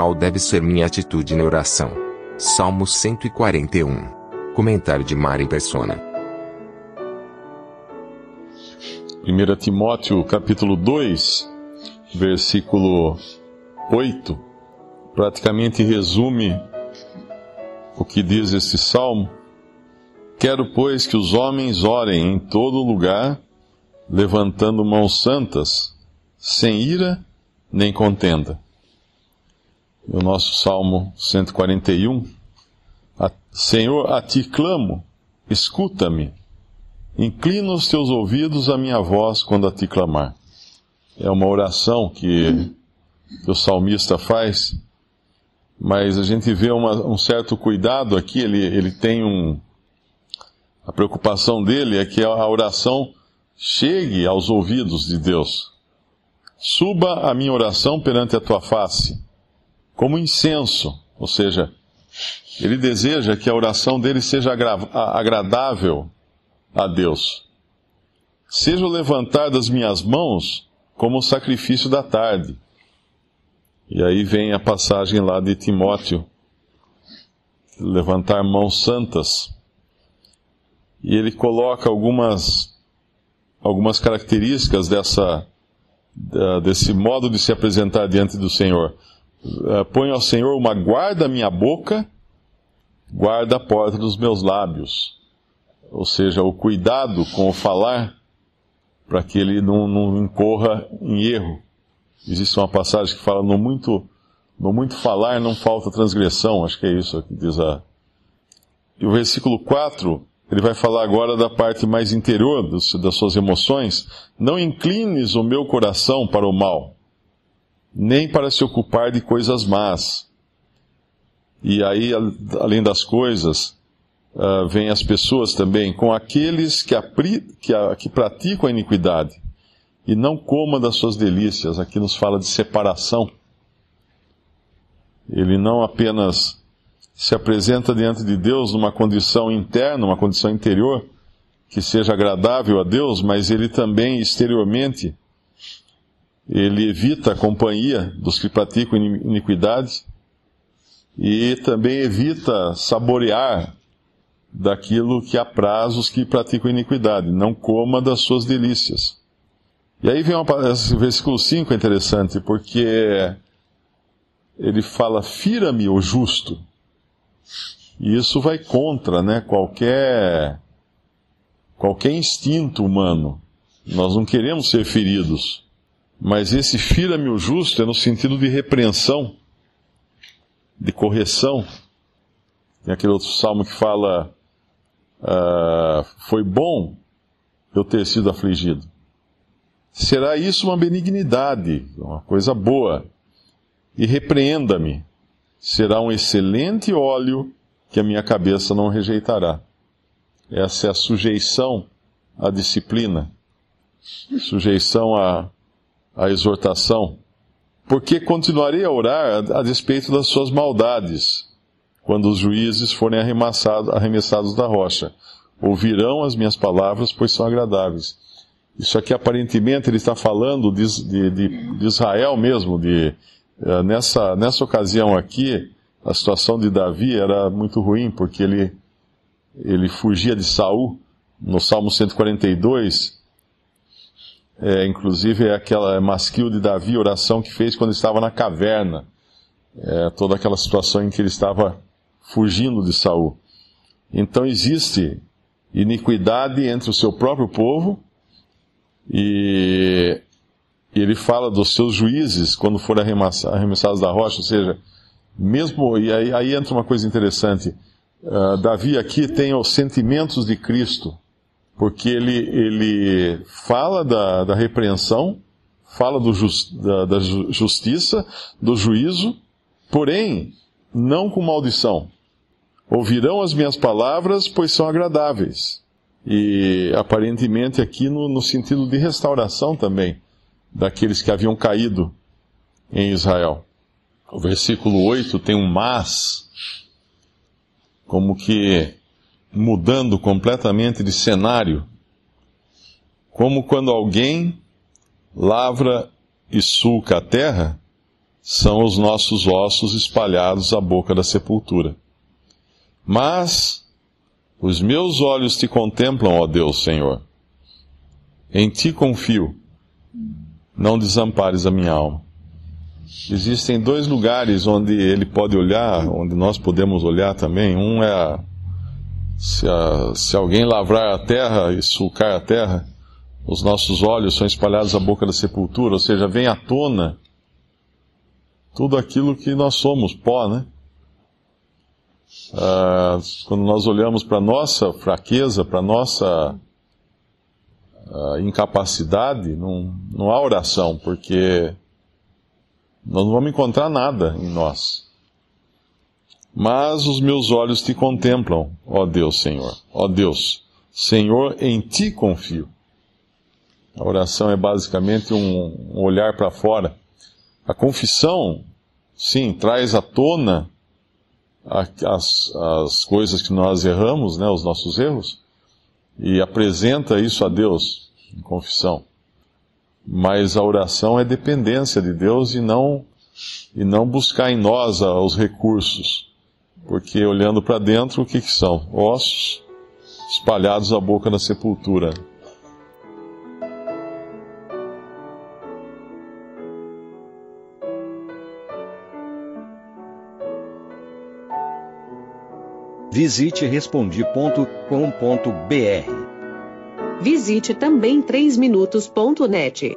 qual deve ser minha atitude na oração. Salmo 141. Comentário de Mari Persona. 1 Timóteo capítulo 2, versículo 8, praticamente resume o que diz este salmo. Quero, pois, que os homens orem em todo lugar, levantando mãos santas, sem ira nem contenda. O nosso Salmo 141. Senhor, a ti clamo, escuta-me. Inclina os teus ouvidos à minha voz quando a ti clamar. É uma oração que, que o salmista faz, mas a gente vê uma, um certo cuidado aqui, ele, ele tem um. A preocupação dele é que a oração chegue aos ouvidos de Deus. Suba a minha oração perante a tua face, como incenso, ou seja, ele deseja que a oração dele seja agradável a Deus. Seja o levantar das minhas mãos como o sacrifício da tarde. E aí vem a passagem lá de Timóteo, levantar mãos santas. E ele coloca algumas, algumas características dessa, desse modo de se apresentar diante do Senhor. Eh, põe ao Senhor uma guarda à minha boca, guarda a porta dos meus lábios ou seja, o cuidado com o falar, para que ele não, não incorra em erro. Existe uma passagem que fala: no muito, no muito falar não falta transgressão, acho que é isso que diz a. E o versículo 4, ele vai falar agora da parte mais interior dos, das suas emoções. Não inclines o meu coração para o mal, nem para se ocupar de coisas más. E aí, além das coisas, uh, vem as pessoas também, com aqueles que, apri, que, a, que praticam a iniquidade, e não coma das suas delícias. Aqui nos fala de separação. Ele não apenas se apresenta diante de Deus numa condição interna, uma condição interior, que seja agradável a Deus, mas ele também exteriormente ele evita a companhia dos que praticam iniquidade e também evita saborear daquilo que apraz os que praticam iniquidade, não coma das suas delícias. E aí vem uma, versículo 5 é interessante, porque ele fala, fira-me o justo. E isso vai contra, né, qualquer, qualquer instinto humano. Nós não queremos ser feridos. Mas esse fira-me o justo é no sentido de repreensão, de correção. Tem aquele outro salmo que fala, uh, foi bom eu ter sido afligido. Será isso uma benignidade, uma coisa boa. E repreenda-me. Será um excelente óleo que a minha cabeça não rejeitará. Essa é a sujeição à disciplina, sujeição à, à exortação. Porque continuarei a orar a, a despeito das suas maldades quando os juízes forem arremessados da rocha. Ouvirão as minhas palavras, pois são agradáveis. Isso aqui aparentemente ele está falando de, de, de Israel mesmo, de, uh, nessa, nessa ocasião aqui, a situação de Davi era muito ruim, porque ele, ele fugia de Saul, no Salmo 142, é, inclusive é aquela masquil de Davi, oração que fez quando estava na caverna, é, toda aquela situação em que ele estava fugindo de Saul. Então existe iniquidade entre o seu próprio povo e ele fala dos seus juízes quando forem arremessados da rocha, ou seja, mesmo e aí, aí entra uma coisa interessante. Uh, Davi aqui tem os sentimentos de Cristo, porque ele, ele fala da, da repreensão, fala just, da, da justiça, do juízo, porém não com maldição. Ouvirão as minhas palavras, pois são agradáveis. E aparentemente aqui no, no sentido de restauração também daqueles que haviam caído em Israel. O versículo 8 tem um mas, como que mudando completamente de cenário. Como quando alguém lavra e sulca a terra, são os nossos ossos espalhados à boca da sepultura. Mas os meus olhos te contemplam, ó Deus, Senhor. Em ti confio. Não desampares a minha alma. Existem dois lugares onde ele pode olhar, onde nós podemos olhar também. Um é a, se, a, se alguém lavrar a terra e sulcar a terra, os nossos olhos são espalhados à boca da sepultura, ou seja, vem à tona tudo aquilo que nós somos, pó, né? Ah, quando nós olhamos para nossa fraqueza, para nossa ah, incapacidade, não, não há oração, porque nós não vamos encontrar nada em nós. Mas os meus olhos te contemplam, ó Deus, Senhor. Ó Deus, Senhor, em ti confio. A oração é basicamente um, olhar para fora. A confissão, sim, traz à tona as, as coisas que nós erramos, né, os nossos erros, e apresenta isso a Deus em confissão. Mas a oração é dependência de Deus e não, e não buscar em nós os recursos. Porque olhando para dentro, o que, que são? Ossos espalhados à boca da sepultura. Visite respondi.com.br. Visite também 3minutos.net.